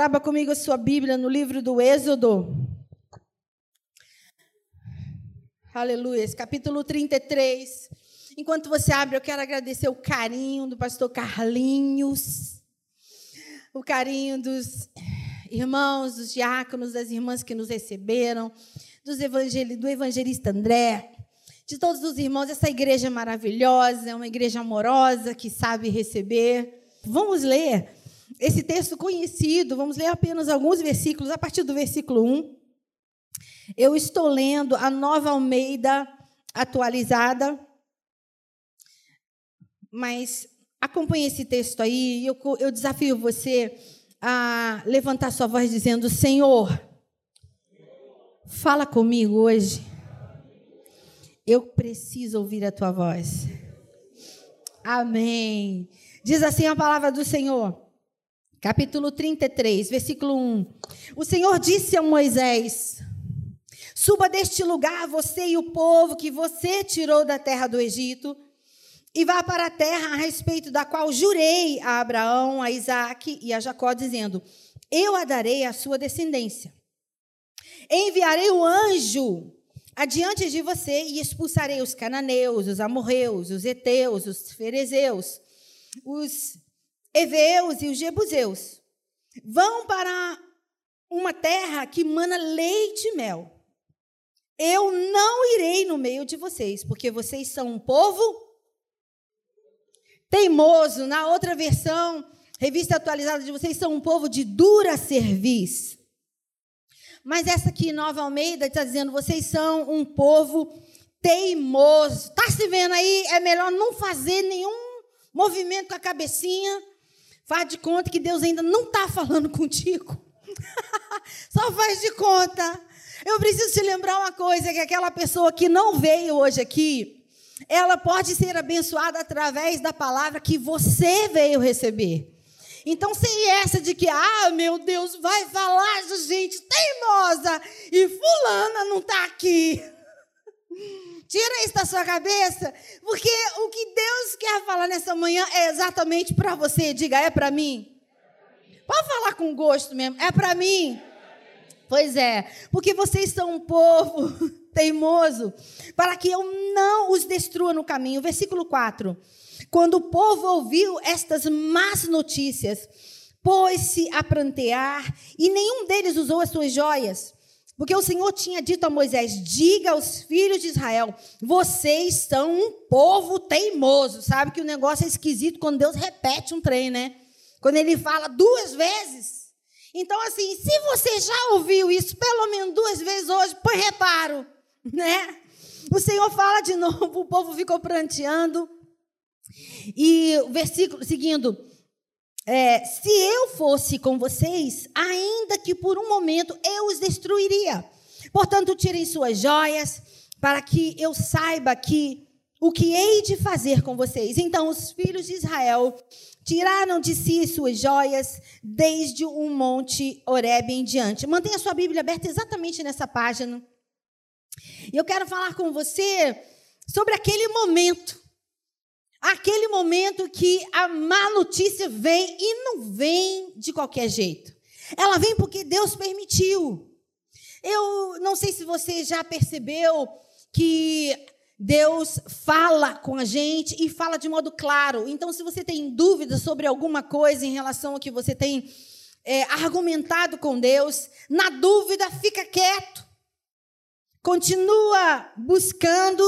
abra comigo a sua Bíblia no livro do Êxodo. Aleluia. Capítulo 33. Enquanto você abre, eu quero agradecer o carinho do pastor Carlinhos, o carinho dos irmãos, dos diáconos, das irmãs que nos receberam, dos evangel do evangelista André, de todos os irmãos. Essa igreja maravilhosa, é uma igreja amorosa que sabe receber. Vamos ler esse texto conhecido, vamos ler apenas alguns versículos, a partir do versículo 1. Eu estou lendo a nova Almeida atualizada, mas acompanhe esse texto aí. Eu, eu desafio você a levantar sua voz dizendo: Senhor, fala comigo hoje. Eu preciso ouvir a tua voz. Amém. Diz assim a palavra do Senhor. Capítulo 33, versículo 1. O Senhor disse a Moisés: Suba deste lugar, você e o povo que você tirou da terra do Egito, e vá para a terra a respeito da qual jurei a Abraão, a Isaac e a Jacó, dizendo: Eu a darei à sua descendência. Enviarei o anjo adiante de você e expulsarei os cananeus, os amorreus, os heteus, os ferezeus, os heveus e os jebuseus. Vão para uma terra que mana leite e mel. Eu não irei no meio de vocês, porque vocês são um povo teimoso. Na outra versão, revista atualizada de vocês são um povo de dura serviço. Mas essa aqui, Nova Almeida, está dizendo: vocês são um povo teimoso. Está se vendo aí? É melhor não fazer nenhum movimento com a cabecinha. Faz de conta que Deus ainda não está falando contigo. Só faz de conta. Eu preciso te lembrar uma coisa: que aquela pessoa que não veio hoje aqui, ela pode ser abençoada através da palavra que você veio receber. Então, sem essa de que, ah, meu Deus, vai falar de gente teimosa e fulana não está aqui. Tira isso da sua cabeça, porque o que Deus quer falar nessa manhã é exatamente para você. Diga, é para mim? Pode falar com gosto mesmo, é para mim? Pois é, porque vocês são um povo teimoso, para que eu não os destrua no caminho. Versículo 4. Quando o povo ouviu estas más notícias, pôs-se a prantear, e nenhum deles usou as suas joias. Porque o Senhor tinha dito a Moisés: Diga aos filhos de Israel, vocês são um povo teimoso. Sabe que o negócio é esquisito quando Deus repete um trem, né? Quando ele fala duas vezes. Então, assim, se você já ouviu isso pelo menos duas vezes hoje, põe reparo, né? O Senhor fala de novo, o povo ficou pranteando. E o versículo seguindo: é, Se eu fosse com vocês, ainda que por um momento eu os destruiria. Portanto, tirem suas joias, para que eu saiba que o que hei de fazer com vocês. Então, os filhos de Israel Tiraram de si suas joias desde o monte Horeb em diante. Mantenha sua Bíblia aberta exatamente nessa página. E eu quero falar com você sobre aquele momento. Aquele momento que a má notícia vem e não vem de qualquer jeito. Ela vem porque Deus permitiu. Eu não sei se você já percebeu que Deus fala com a gente e fala de modo claro. Então, se você tem dúvidas sobre alguma coisa em relação ao que você tem é, argumentado com Deus, na dúvida, fica quieto. Continua buscando,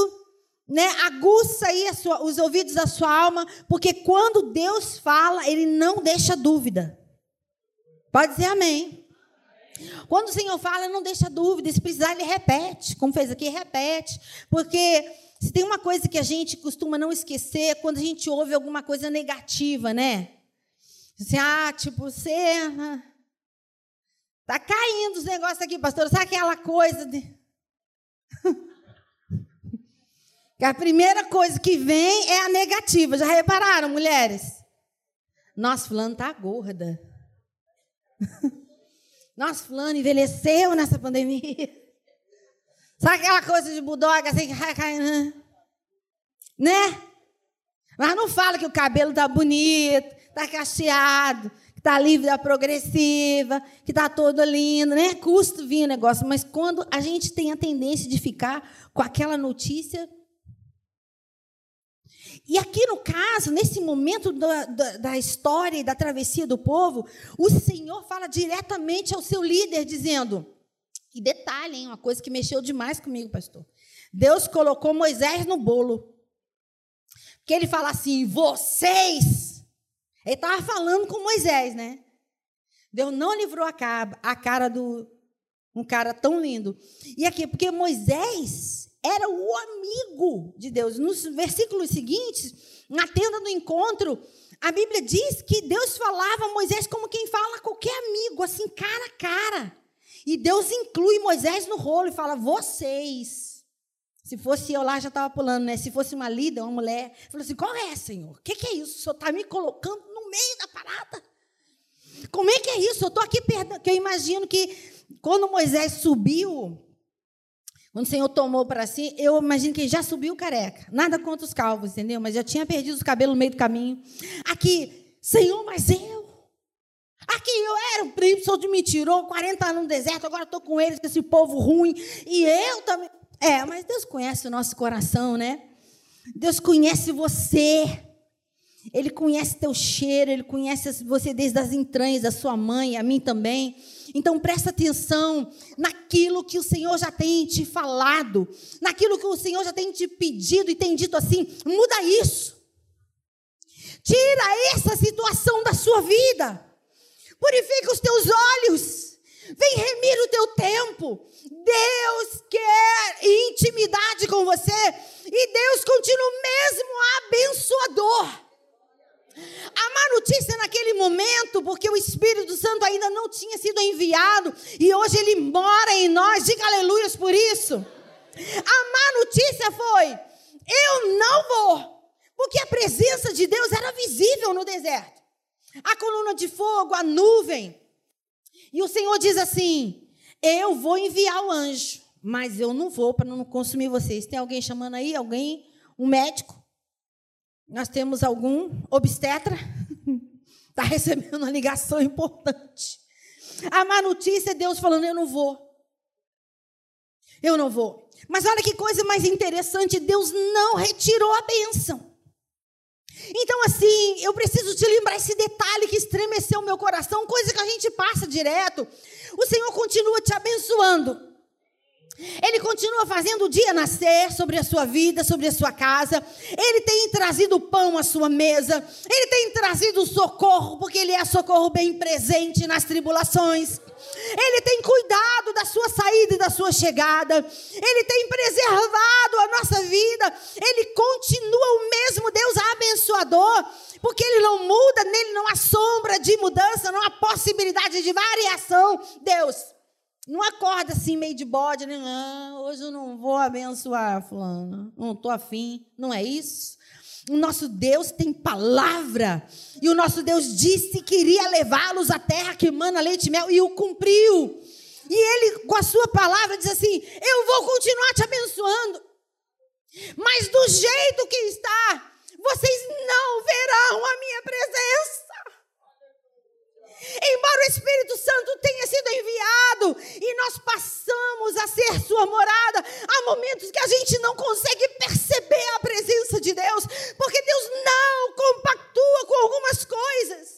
né? aguça aí sua, os ouvidos da sua alma, porque quando Deus fala, Ele não deixa dúvida. Pode dizer amém. Quando o Senhor fala, não deixa dúvida. Se precisar, ele repete. Como fez aqui, repete. Porque se tem uma coisa que a gente costuma não esquecer, quando a gente ouve alguma coisa negativa, né? Assim, ah, tipo, você. Tá caindo os negócios aqui, pastor. Sabe aquela coisa de. a primeira coisa que vem é a negativa. Já repararam, mulheres? Nossa, fulano tá gorda. Nossa, fulano envelheceu nessa pandemia. Sabe aquela coisa de bulldog assim caindo? Né? Mas não fala que o cabelo tá bonito, tá cacheado, que está livre da progressiva, que está todo lindo, né? Custa vir o negócio, mas quando a gente tem a tendência de ficar com aquela notícia. E aqui no caso, nesse momento da, da, da história e da travessia do povo, o Senhor fala diretamente ao seu líder, dizendo: e detalhe, hein, uma coisa que mexeu demais comigo, pastor. Deus colocou Moisés no bolo. Que ele fala assim: vocês. Ele estava falando com Moisés, né? Deus não livrou a cara, a cara do um cara tão lindo. E aqui, porque Moisés era o amigo de Deus. Nos versículos seguintes, na tenda do encontro, a Bíblia diz que Deus falava a Moisés como quem fala a qualquer amigo, assim, cara a cara. E Deus inclui Moisés no rolo e fala: vocês. Se fosse eu lá, já estava pulando, né? Se fosse uma líder, uma mulher, falou assim: qual é, Senhor? O que, que, é isso? O Senhor está me colocando no meio da parada. Como é que é isso? Eu estou aqui perto. Que eu imagino que quando Moisés subiu, quando o Senhor tomou para si, eu imagino que ele já subiu careca. Nada contra os calvos, entendeu? Mas já tinha perdido os cabelos no meio do caminho. Aqui, Senhor, mas eu. Aqui eu era o príncipe, de me tirou 40 anos no deserto, agora estou com eles, esse povo ruim. E eu também. É, mas Deus conhece o nosso coração, né? Deus conhece você. Ele conhece teu cheiro, ele conhece você desde as entranhas da sua mãe, a mim também. Então presta atenção naquilo que o Senhor já tem te falado, naquilo que o Senhor já tem te pedido e tem dito assim: muda isso. Tira essa situação da sua vida. Purifica os teus olhos. Vem remir o teu tempo. Deus quer intimidade com você e Deus continua mesmo abençoador. A má notícia naquele momento, porque o Espírito Santo ainda não tinha sido enviado e hoje ele mora em nós, diga aleluias por isso. A má notícia foi: eu não vou, porque a presença de Deus era visível no deserto a coluna de fogo, a nuvem. E o Senhor diz assim: eu vou enviar o anjo, mas eu não vou para não consumir vocês. Tem alguém chamando aí? Alguém? Um médico? Nós temos algum obstetra? Está recebendo uma ligação importante. A má notícia é Deus falando: eu não vou. Eu não vou. Mas olha que coisa mais interessante: Deus não retirou a bênção. Então, assim, eu preciso te lembrar esse detalhe que estremeceu meu coração, coisa que a gente passa direto. O Senhor continua te abençoando. Ele continua fazendo o dia nascer sobre a sua vida, sobre a sua casa. Ele tem trazido pão à sua mesa. Ele tem trazido socorro, porque Ele é socorro bem presente nas tribulações. Ele tem cuidado da sua saída e da sua chegada. Ele tem preservado a nossa vida. Ele continua o mesmo Deus abençoador, porque Ele não muda, nele não há sombra de mudança, não há possibilidade de variação. Deus não acorda assim meio de bode, né? Ah, hoje eu não vou abençoar fulano. Não estou afim. Não é isso? O nosso Deus tem palavra. E o nosso Deus disse que iria levá-los à terra que mana leite e mel. E o cumpriu. E ele, com a sua palavra, diz assim: Eu vou continuar te abençoando. Mas do jeito que está, vocês não verão a minha presença. Embora o Espírito Santo tenha sido enviado e nós passamos a ser sua morada, há momentos que a gente não consegue perceber a presença de Deus, porque Deus não compactua com algumas coisas.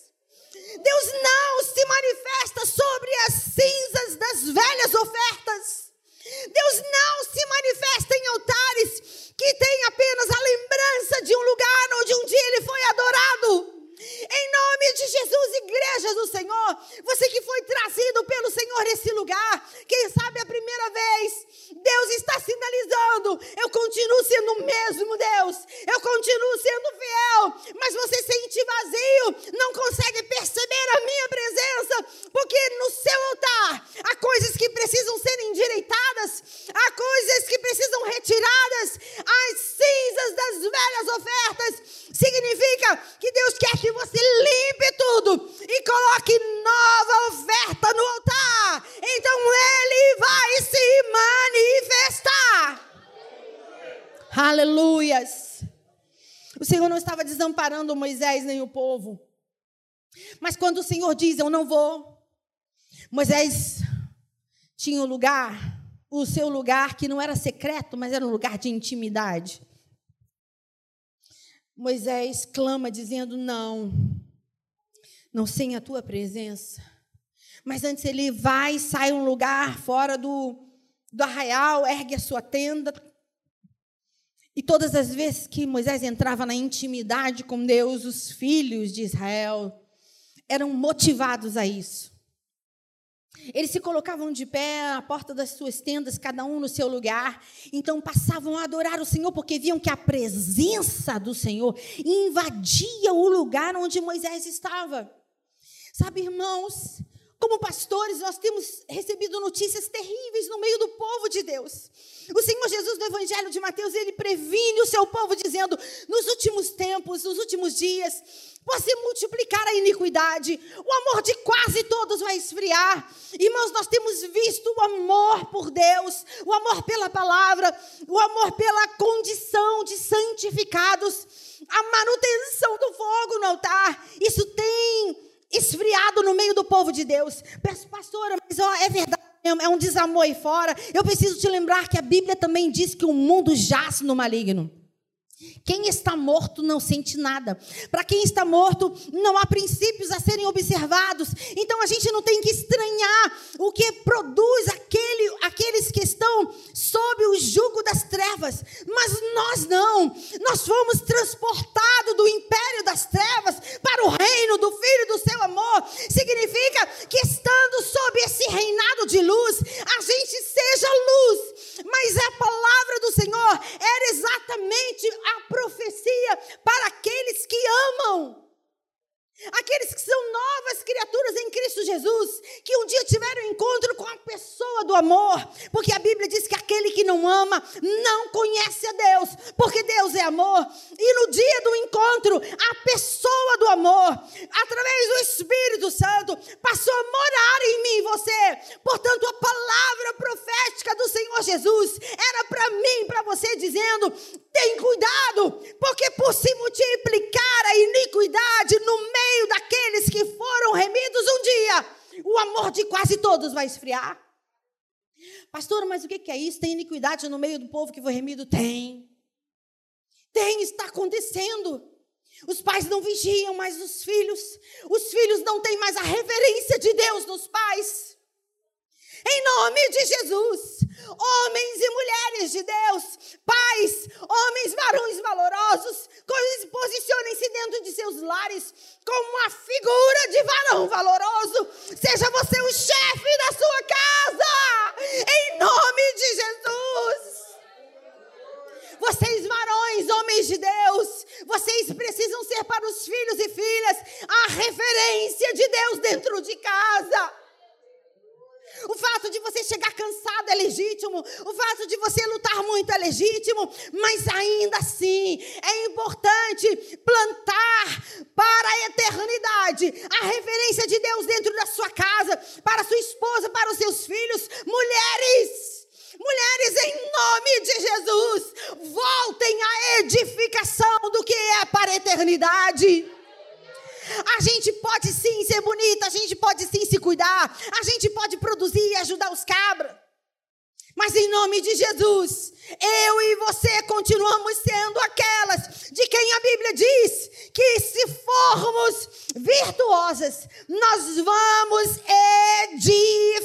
Deus não se manifesta sobre as cinzas das velhas ofertas. Deus não se manifesta em altares O desamparando Moisés nem o povo. Mas quando o Senhor diz, eu não vou, Moisés tinha um lugar, o seu lugar que não era secreto, mas era um lugar de intimidade. Moisés clama dizendo: Não, não sem a tua presença. Mas antes ele vai, sai um lugar fora do, do arraial, ergue a sua tenda. E todas as vezes que Moisés entrava na intimidade com Deus, os filhos de Israel eram motivados a isso. Eles se colocavam de pé à porta das suas tendas, cada um no seu lugar. Então passavam a adorar o Senhor, porque viam que a presença do Senhor invadia o lugar onde Moisés estava. Sabe, irmãos, como pastores, nós temos recebido notícias terríveis no meio do povo de Deus. O Senhor Jesus, no Evangelho de Mateus, ele previne o seu povo, dizendo: nos últimos tempos, nos últimos dias, você multiplicar a iniquidade, o amor de quase todos vai esfriar. Irmãos, nós temos visto o amor por Deus, o amor pela palavra, o amor pela condição de santificados, a manutenção do fogo no altar. Isso tem esfriado no meio do povo de Deus. Pastora, mas ó, é verdade. É um desamor aí fora. Eu preciso te lembrar que a Bíblia também diz que o mundo jaz no maligno. Quem está morto não sente nada. Para quem está morto, não há princípios a serem observados. Então a gente não tem que estranhar o que produz aquele, aqueles que estão sob o jugo das trevas. Mas nós não. Nós fomos transportados do império das trevas para o reino do Filho do seu amor. Significa que estando sob esse reinado de luz, a gente seja luz. Mas a palavra do Senhor era exatamente a profecia para aqueles que amam. Aqueles que são novas criaturas em Cristo Jesus, que um dia tiveram encontro com a pessoa do amor, porque a Bíblia diz que aquele que não ama não conhece a Deus, porque Deus é amor. E no dia do encontro, a pessoa do amor, através do Espírito Santo, passou a morar em mim e você. Portanto, a palavra profética do Senhor Jesus era para mim, para você, dizendo: tem cuidado, porque por se multiplicar a iniquidade no meio daqueles que foram remidos um dia, o amor de quase todos vai esfriar. Pastor, mas o que é isso? Tem iniquidade no meio do povo que foi remido? Tem. Tem, está acontecendo. Os pais não vigiam mais os filhos. Os filhos não têm mais a reverência de Deus nos pais. Em nome de Jesus, homens e mulheres de Deus, pais, homens, varões valorosos, posicionem-se dentro de seus lares como uma figura de varão valoroso. Seja você o chefe da sua casa, em nome de Jesus. Vocês, varões, homens de Deus, vocês precisam ser para os filhos e filhas a referência de Deus dentro de casa. O fato de você chegar cansado é legítimo. O fato de você lutar muito é legítimo. Mas ainda assim, é importante plantar para a eternidade a referência de Deus dentro da sua casa, para sua esposa, para os seus filhos. Mulheres. Mulheres, em nome de Jesus, voltem à edificação do que é para a eternidade. A gente pode sim ser bonita, a gente pode sim se cuidar, a gente pode produzir e ajudar os cabras. Mas em nome de Jesus, eu e você continuamos sendo aquelas de quem a Bíblia diz que se formos virtuosas, nós vamos edificar.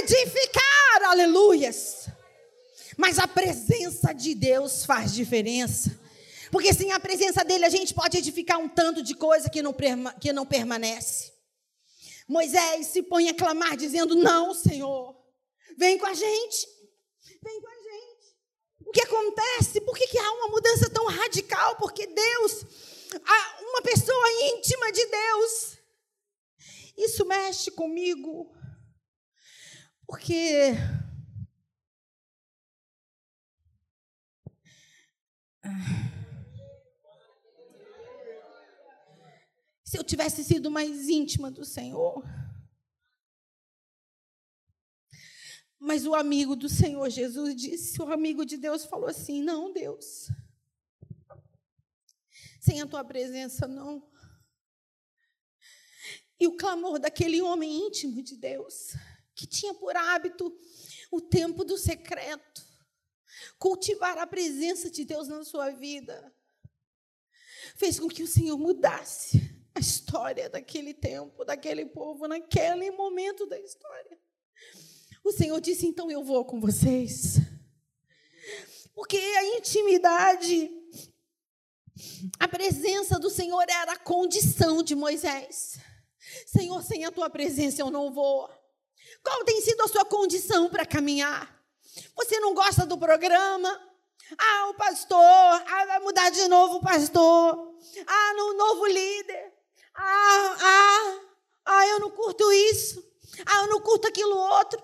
Edificar, aleluias. Mas a presença de Deus faz diferença. Porque sem a presença dele a gente pode edificar um tanto de coisa que não, que não permanece. Moisés se põe a clamar, dizendo: Não, Senhor, vem com a gente, vem com a gente. O que acontece? Por que, que há uma mudança tão radical? Porque Deus, uma pessoa íntima de Deus, isso mexe comigo. Porque ah, se eu tivesse sido mais íntima do Senhor. Mas o amigo do Senhor Jesus disse, o amigo de Deus falou assim: Não, Deus. sem a tua presença, não. E o clamor daquele homem íntimo de Deus, que tinha por hábito o tempo do secreto, cultivar a presença de Deus na sua vida, fez com que o Senhor mudasse a história daquele tempo, daquele povo, naquele momento da história. O Senhor disse: então eu vou com vocês. Porque a intimidade, a presença do Senhor era a condição de Moisés. Senhor, sem a tua presença eu não vou. Qual tem sido a sua condição para caminhar? Você não gosta do programa? Ah, o pastor, ah, vai mudar de novo o pastor. Ah, no novo líder. Ah, ah, ah, eu não curto isso. Ah, eu não curto aquilo outro.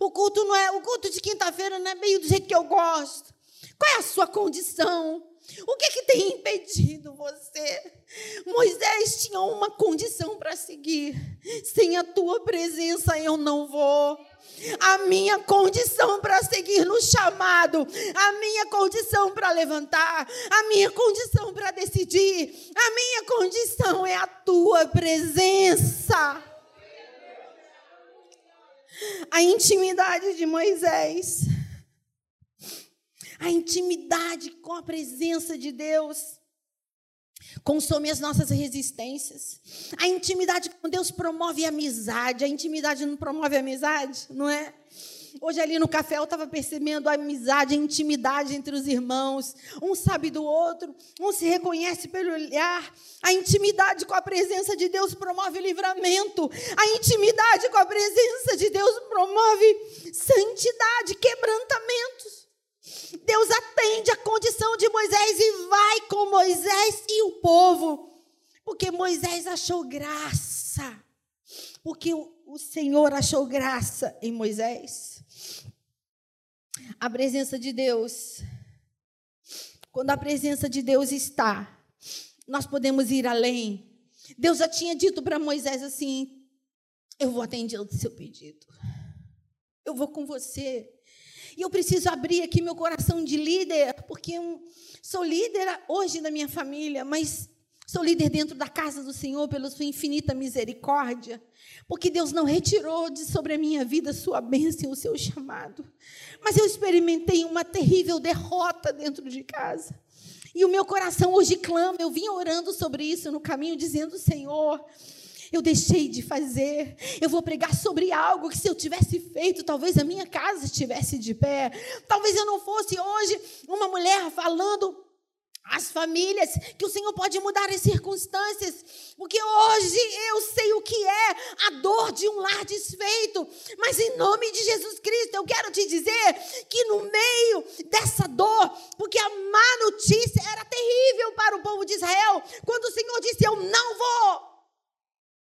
O culto não é, o culto de quinta-feira não é meio do jeito que eu gosto. Qual é a sua condição? O que, que tem impedido você? Moisés tinha uma condição para seguir. Sem a tua presença eu não vou. A minha condição para seguir no chamado, a minha condição para levantar, a minha condição para decidir, a minha condição é a tua presença. A intimidade de Moisés a intimidade com a presença de Deus consome as nossas resistências. A intimidade com Deus promove amizade. A intimidade não promove amizade, não é? Hoje ali no café eu estava percebendo a amizade, a intimidade entre os irmãos. Um sabe do outro, um se reconhece pelo olhar. A intimidade com a presença de Deus promove livramento. A intimidade com a presença de Deus promove santidade, quebrantamentos. Deus atende a condição de Moisés e vai com Moisés e o povo, porque Moisés achou graça, porque o Senhor achou graça em Moisés. A presença de Deus, quando a presença de Deus está, nós podemos ir além. Deus já tinha dito para Moisés assim: Eu vou atender o seu pedido. Eu vou com você. E eu preciso abrir aqui meu coração de líder, porque eu sou líder hoje na minha família, mas sou líder dentro da casa do Senhor pela sua infinita misericórdia, porque Deus não retirou de sobre a minha vida sua bênção, o seu chamado. Mas eu experimentei uma terrível derrota dentro de casa. E o meu coração hoje clama, eu vim orando sobre isso no caminho, dizendo: Senhor, eu deixei de fazer. Eu vou pregar sobre algo que se eu tivesse feito, talvez a minha casa estivesse de pé. Talvez eu não fosse hoje uma mulher falando às famílias que o Senhor pode mudar as circunstâncias, porque hoje eu sei o que é a dor de um lar desfeito, mas em nome de Jesus Cristo eu quero te dizer que no meio dessa dor, porque a má notícia era terrível para o povo de Israel, quando o Senhor disse: Eu não vou.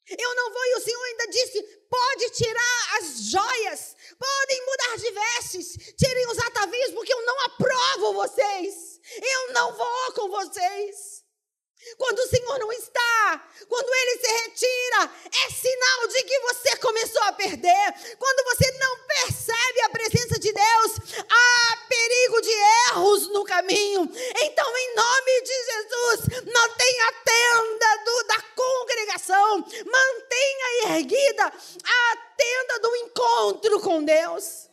Eu não vou, e o Senhor ainda disse: pode tirar as joias, podem mudar de vestes, tirem os atavios, porque eu não aprovo vocês. Eu não vou com vocês. Quando o Senhor não está, quando ele se retira, é sinal de que você começou a perder. Quando você não percebe a presença de Deus, há perigo de erros no caminho. Então, em nome de Jesus, mantenha a tenda do, da congregação, mantenha erguida a tenda do encontro com Deus.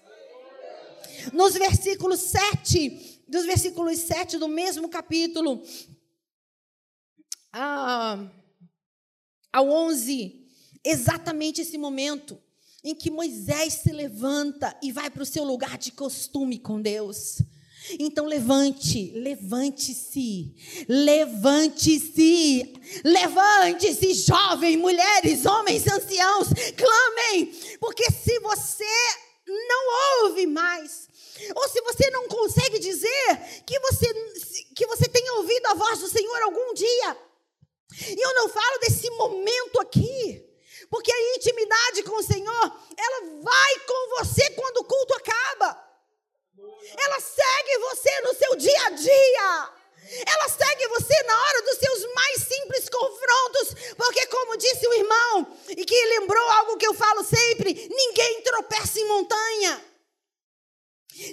Nos versículos 7, dos versículos 7 do mesmo capítulo, a, ao 11, exatamente esse momento em que Moisés se levanta e vai para o seu lugar de costume com Deus. Então levante, levante-se, levante-se, levante-se, jovem, mulheres, homens, anciãos, clamem, porque se você não ouve mais, ou se você não consegue dizer que você, que você tenha ouvido a voz do Senhor algum dia, e eu não falo desse momento aqui, porque a intimidade com o Senhor, ela vai com você quando o culto acaba. Ela segue você no seu dia a dia. Ela segue você na hora dos seus mais simples confrontos, porque, como disse o irmão, e que lembrou algo que eu falo sempre: ninguém tropeça em montanha.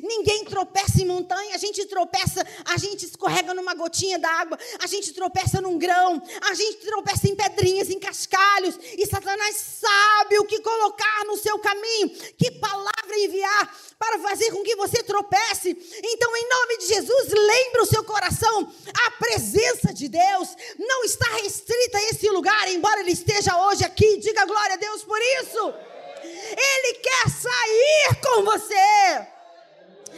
Ninguém tropeça em montanha, a gente tropeça, a gente escorrega numa gotinha d'água, a gente tropeça num grão, a gente tropeça em pedrinhas, em cascalhos, e Satanás sabe o que colocar no seu caminho, que palavra enviar para fazer com que você tropece. Então, em nome de Jesus, lembre o seu coração, a presença de Deus não está restrita a esse lugar, embora ele esteja hoje aqui. Diga glória a Deus por isso. Ele quer sair com você.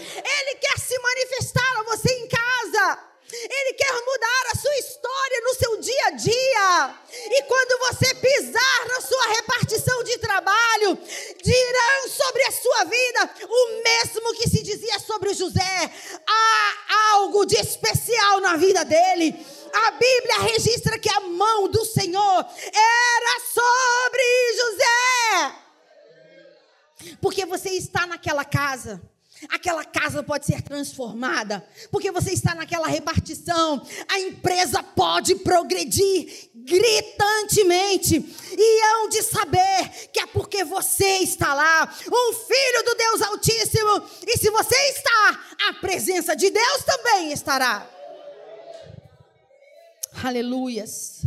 Ele quer se manifestar a você em casa. Ele quer mudar a sua história no seu dia a dia. E quando você pisar na sua repartição de trabalho, dirão sobre a sua vida o mesmo que se dizia sobre José. Há algo de especial na vida dele. A Bíblia registra que a mão do Senhor era sobre José. Porque você está naquela casa aquela casa pode ser transformada, porque você está naquela repartição, a empresa pode progredir gritantemente, e hão de saber que é porque você está lá, um filho do Deus Altíssimo, e se você está, a presença de Deus também estará. Aleluias.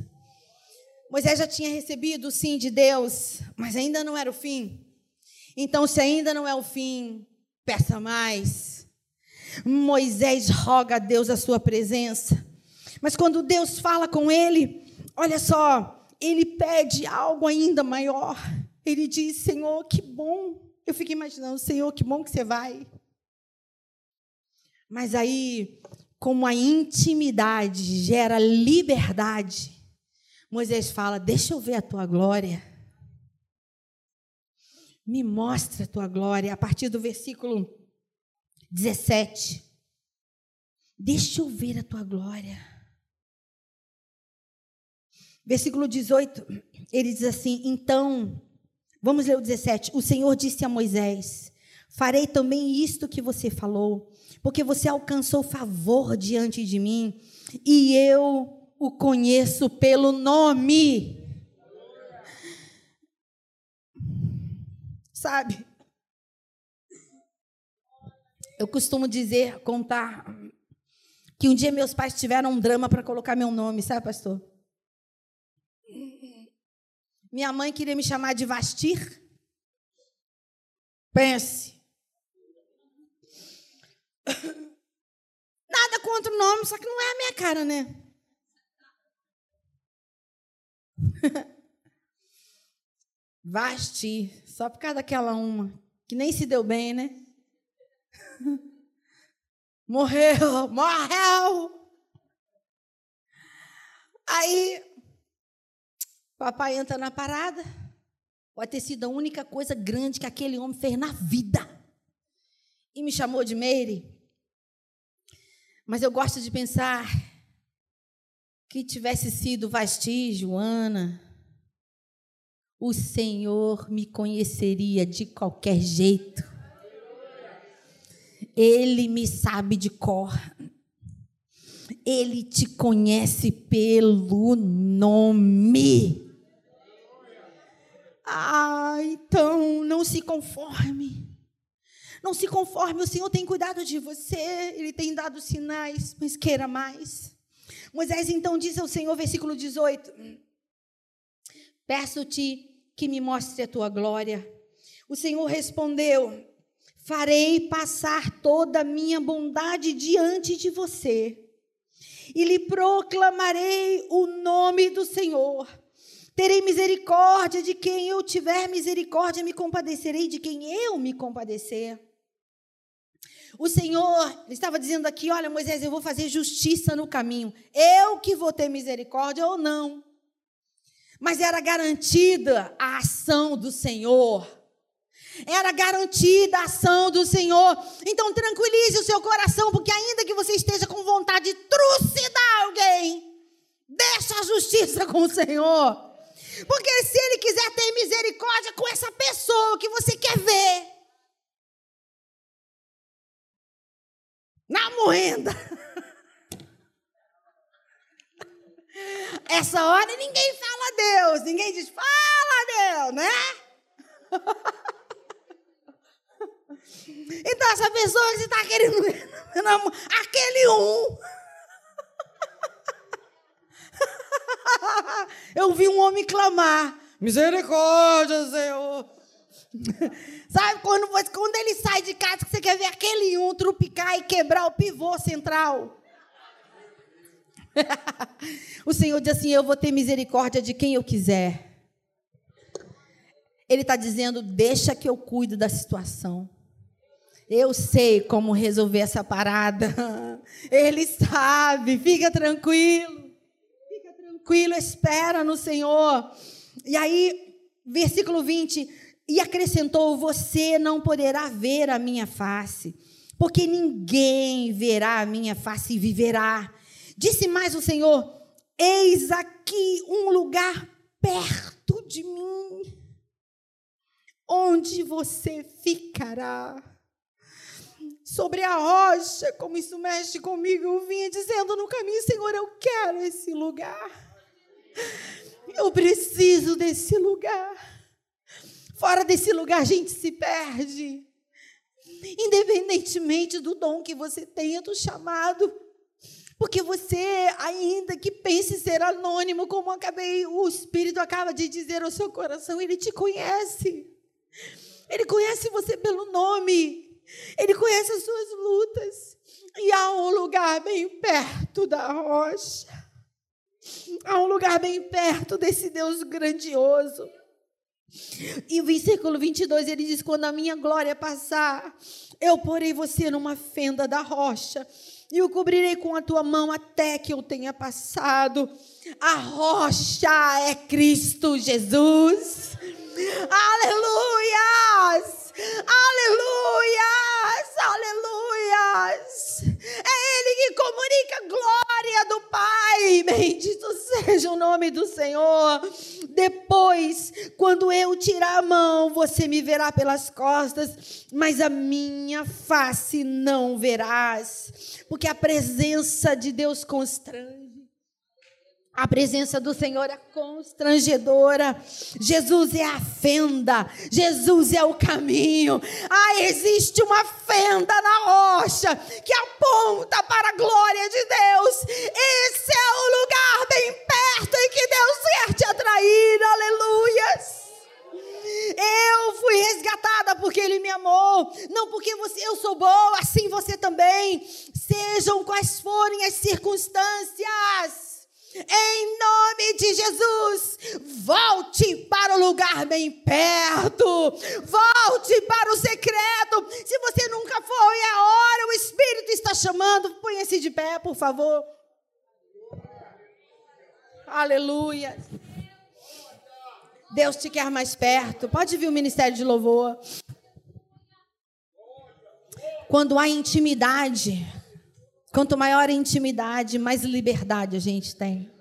Moisés já tinha recebido o sim de Deus, mas ainda não era o fim. Então, se ainda não é o fim, peça mais. Moisés roga a Deus a sua presença. Mas quando Deus fala com ele, olha só, ele pede algo ainda maior. Ele diz: Senhor, que bom. Eu fico imaginando, Senhor, que bom que você vai. Mas aí, como a intimidade gera liberdade, Moisés fala: Deixa eu ver a tua glória. Me mostra a tua glória, a partir do versículo 17. Deixa eu ver a tua glória. Versículo 18, ele diz assim: Então, vamos ler o 17. O Senhor disse a Moisés: Farei também isto que você falou, porque você alcançou favor diante de mim, e eu o conheço pelo nome. Sabe? Eu costumo dizer, contar, que um dia meus pais tiveram um drama para colocar meu nome, sabe, pastor? Minha mãe queria me chamar de Vastir. Pense. Nada contra o nome, só que não é a minha cara, né? Vasti, só por causa daquela uma, que nem se deu bem, né? Morreu, morreu. Aí, papai entra na parada. Pode ter sido a única coisa grande que aquele homem fez na vida. E me chamou de Meire. Mas eu gosto de pensar que tivesse sido Vasti, Joana, o Senhor me conheceria de qualquer jeito. Ele me sabe de cor. Ele te conhece pelo nome. Ah, então não se conforme. Não se conforme, o Senhor tem cuidado de você, Ele tem dado sinais, mas queira mais. Moisés então diz ao Senhor, versículo 18: Peço-te que me mostre a tua glória. O Senhor respondeu: Farei passar toda a minha bondade diante de você, e lhe proclamarei o nome do Senhor. Terei misericórdia de quem eu tiver misericórdia, me compadecerei de quem eu me compadecer. O Senhor estava dizendo aqui: Olha, Moisés, eu vou fazer justiça no caminho. Eu que vou ter misericórdia ou não mas era garantida a ação do Senhor. Era garantida a ação do Senhor. Então tranquilize o seu coração, porque ainda que você esteja com vontade de trucidar alguém, deixa a justiça com o Senhor. Porque se Ele quiser ter misericórdia com essa pessoa que você quer ver, na moenda. Essa hora ninguém fala Deus, ninguém diz, fala Deus, né? Então, essa pessoa que está querendo. Aquele um. Eu vi um homem clamar: Misericórdia, Senhor. Sabe quando, quando ele sai de casa, que você quer ver aquele um trupicar e quebrar o pivô central? o Senhor diz assim: Eu vou ter misericórdia de quem eu quiser. Ele está dizendo: Deixa que eu cuido da situação. Eu sei como resolver essa parada. Ele sabe. Fica tranquilo. Fica tranquilo, espera no Senhor. E aí, versículo 20: E acrescentou: Você não poderá ver a minha face, porque ninguém verá a minha face e viverá. Disse mais o Senhor: Eis aqui um lugar perto de mim, onde você ficará. Sobre a rocha, como isso mexe comigo, eu vinha dizendo no caminho: Senhor, eu quero esse lugar. Eu preciso desse lugar. Fora desse lugar, a gente se perde. Independentemente do dom que você tenha, do chamado, porque você, ainda que pense ser anônimo, como acabei, o Espírito acaba de dizer ao seu coração, ele te conhece. Ele conhece você pelo nome. Ele conhece as suas lutas. E há um lugar bem perto da rocha. Há um lugar bem perto desse Deus grandioso. E o versículo 22 ele diz: Quando a minha glória passar, eu porei você numa fenda da rocha e o cobrirei com a tua mão até que eu tenha passado. A rocha é Cristo Jesus. Aleluias! Aleluias! Aleluias! É Ele que comunica a glória do Pai. Bendito seja o nome do Senhor. Depois, quando eu tirar a mão, você me verá pelas costas, mas a minha face não verás porque a presença de Deus constrange. A presença do Senhor é constrangedora. Jesus é a fenda. Jesus é o caminho. Ah, existe uma fenda na rocha que aponta para a glória de Deus. Esse é o lugar bem perto em que Deus quer te atrair. Aleluias. Eu fui resgatada porque Ele me amou, não porque você, eu sou boa, assim você também. Sejam quais forem as circunstâncias. Em nome de Jesus, volte para o lugar bem perto, volte para o secreto. Se você nunca foi, é hora, o Espírito está chamando. Ponha-se de pé, por favor. Aleluia. Deus te quer mais perto. Pode vir o ministério de louvor. Quando há intimidade, quanto maior a intimidade, mais liberdade a gente tem.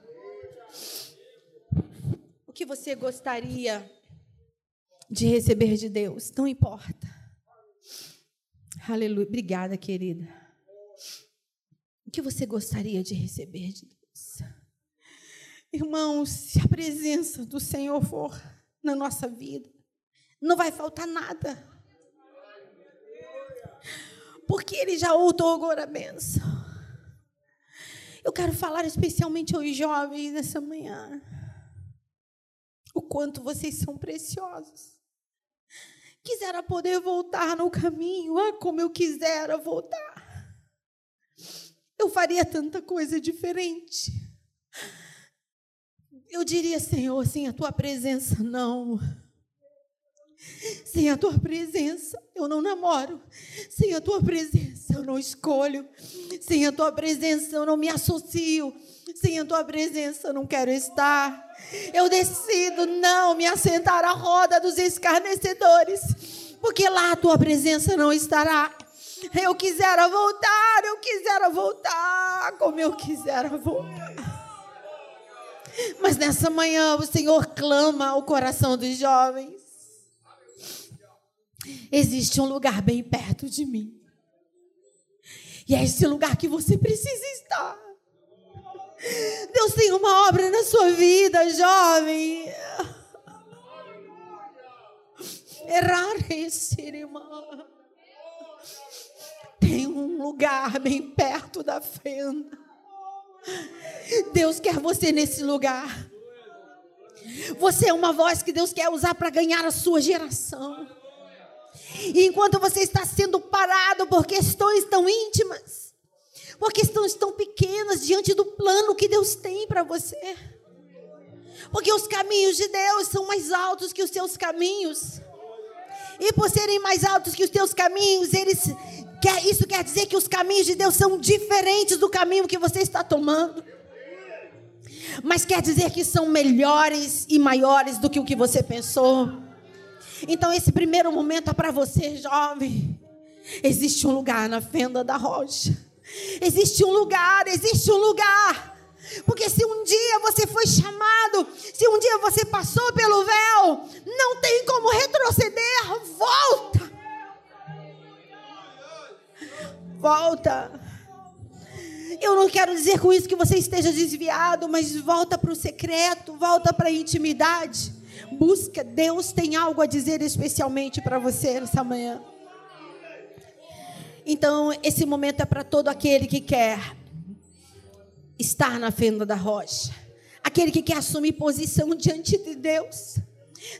O que você gostaria de receber de Deus? Não importa. Aleluia. Obrigada, querida. O que você gostaria de receber de Deus? Irmãos, se a presença do Senhor for na nossa vida, não vai faltar nada. Porque Ele já outorgou a benção. Eu quero falar especialmente aos jovens nessa manhã. O quanto vocês são preciosos. Quisera poder voltar no caminho, ah, como eu quisera voltar. Eu faria tanta coisa diferente. Eu diria, Senhor, sem a tua presença, não. Sem a tua presença, eu não namoro. Sem a tua presença, eu não escolho. Sem a tua presença, eu não me associo. Sem a tua presença, eu não quero estar. Eu decido não me assentar à roda dos escarnecedores, porque lá a tua presença não estará. Eu quisera voltar, eu quisera voltar, como eu quisera voltar. Mas nessa manhã o Senhor clama ao coração dos jovens. Existe um lugar bem perto de mim. E é esse lugar que você precisa estar. Deus tem uma obra na sua vida, jovem. Errar esse irmão. lugar bem perto da fenda. Deus quer você nesse lugar. Você é uma voz que Deus quer usar para ganhar a sua geração. E enquanto você está sendo parado por questões tão íntimas, por questões tão pequenas diante do plano que Deus tem para você. Porque os caminhos de Deus são mais altos que os seus caminhos. E por serem mais altos que os teus caminhos, eles quer, isso quer dizer que os caminhos de Deus são diferentes do caminho que você está tomando. Mas quer dizer que são melhores e maiores do que o que você pensou. Então esse primeiro momento é para você, jovem. Existe um lugar na fenda da rocha. Existe um lugar, existe um lugar. Porque se um dia você foi chamado, se um dia você passou pelo véu, não tem como retroceder. Volta. Volta. Eu não quero dizer com isso que você esteja desviado, mas volta para o secreto, volta para a intimidade. Busca, Deus tem algo a dizer especialmente para você nessa manhã. Então, esse momento é para todo aquele que quer estar na fenda da rocha. Aquele que quer assumir posição diante de Deus.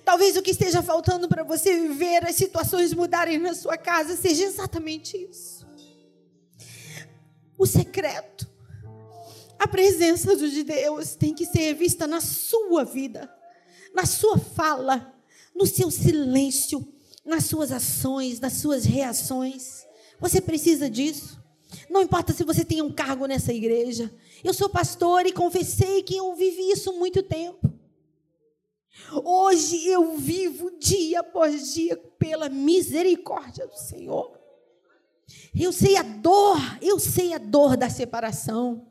Talvez o que esteja faltando para você viver as situações mudarem na sua casa seja exatamente isso. O secreto. A presença de Deus tem que ser vista na sua vida, na sua fala, no seu silêncio, nas suas ações, nas suas reações. Você precisa disso. Não importa se você tem um cargo nessa igreja. Eu sou pastor e confessei que eu vivi isso muito tempo. Hoje eu vivo dia após dia pela misericórdia do Senhor. Eu sei a dor, eu sei a dor da separação.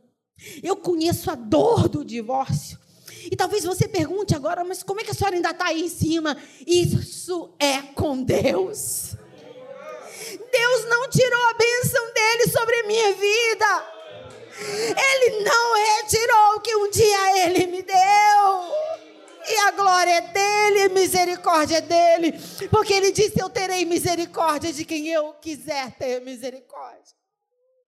Eu conheço a dor do divórcio. E talvez você pergunte agora, mas como é que a senhora ainda está aí em cima? Isso é com Deus. Deus não tirou a bênção dele sobre a minha vida. Ele não retirou o que um dia ele me deu. E a glória é dele, a misericórdia é dele. Porque ele disse: Eu terei misericórdia de quem eu quiser ter misericórdia.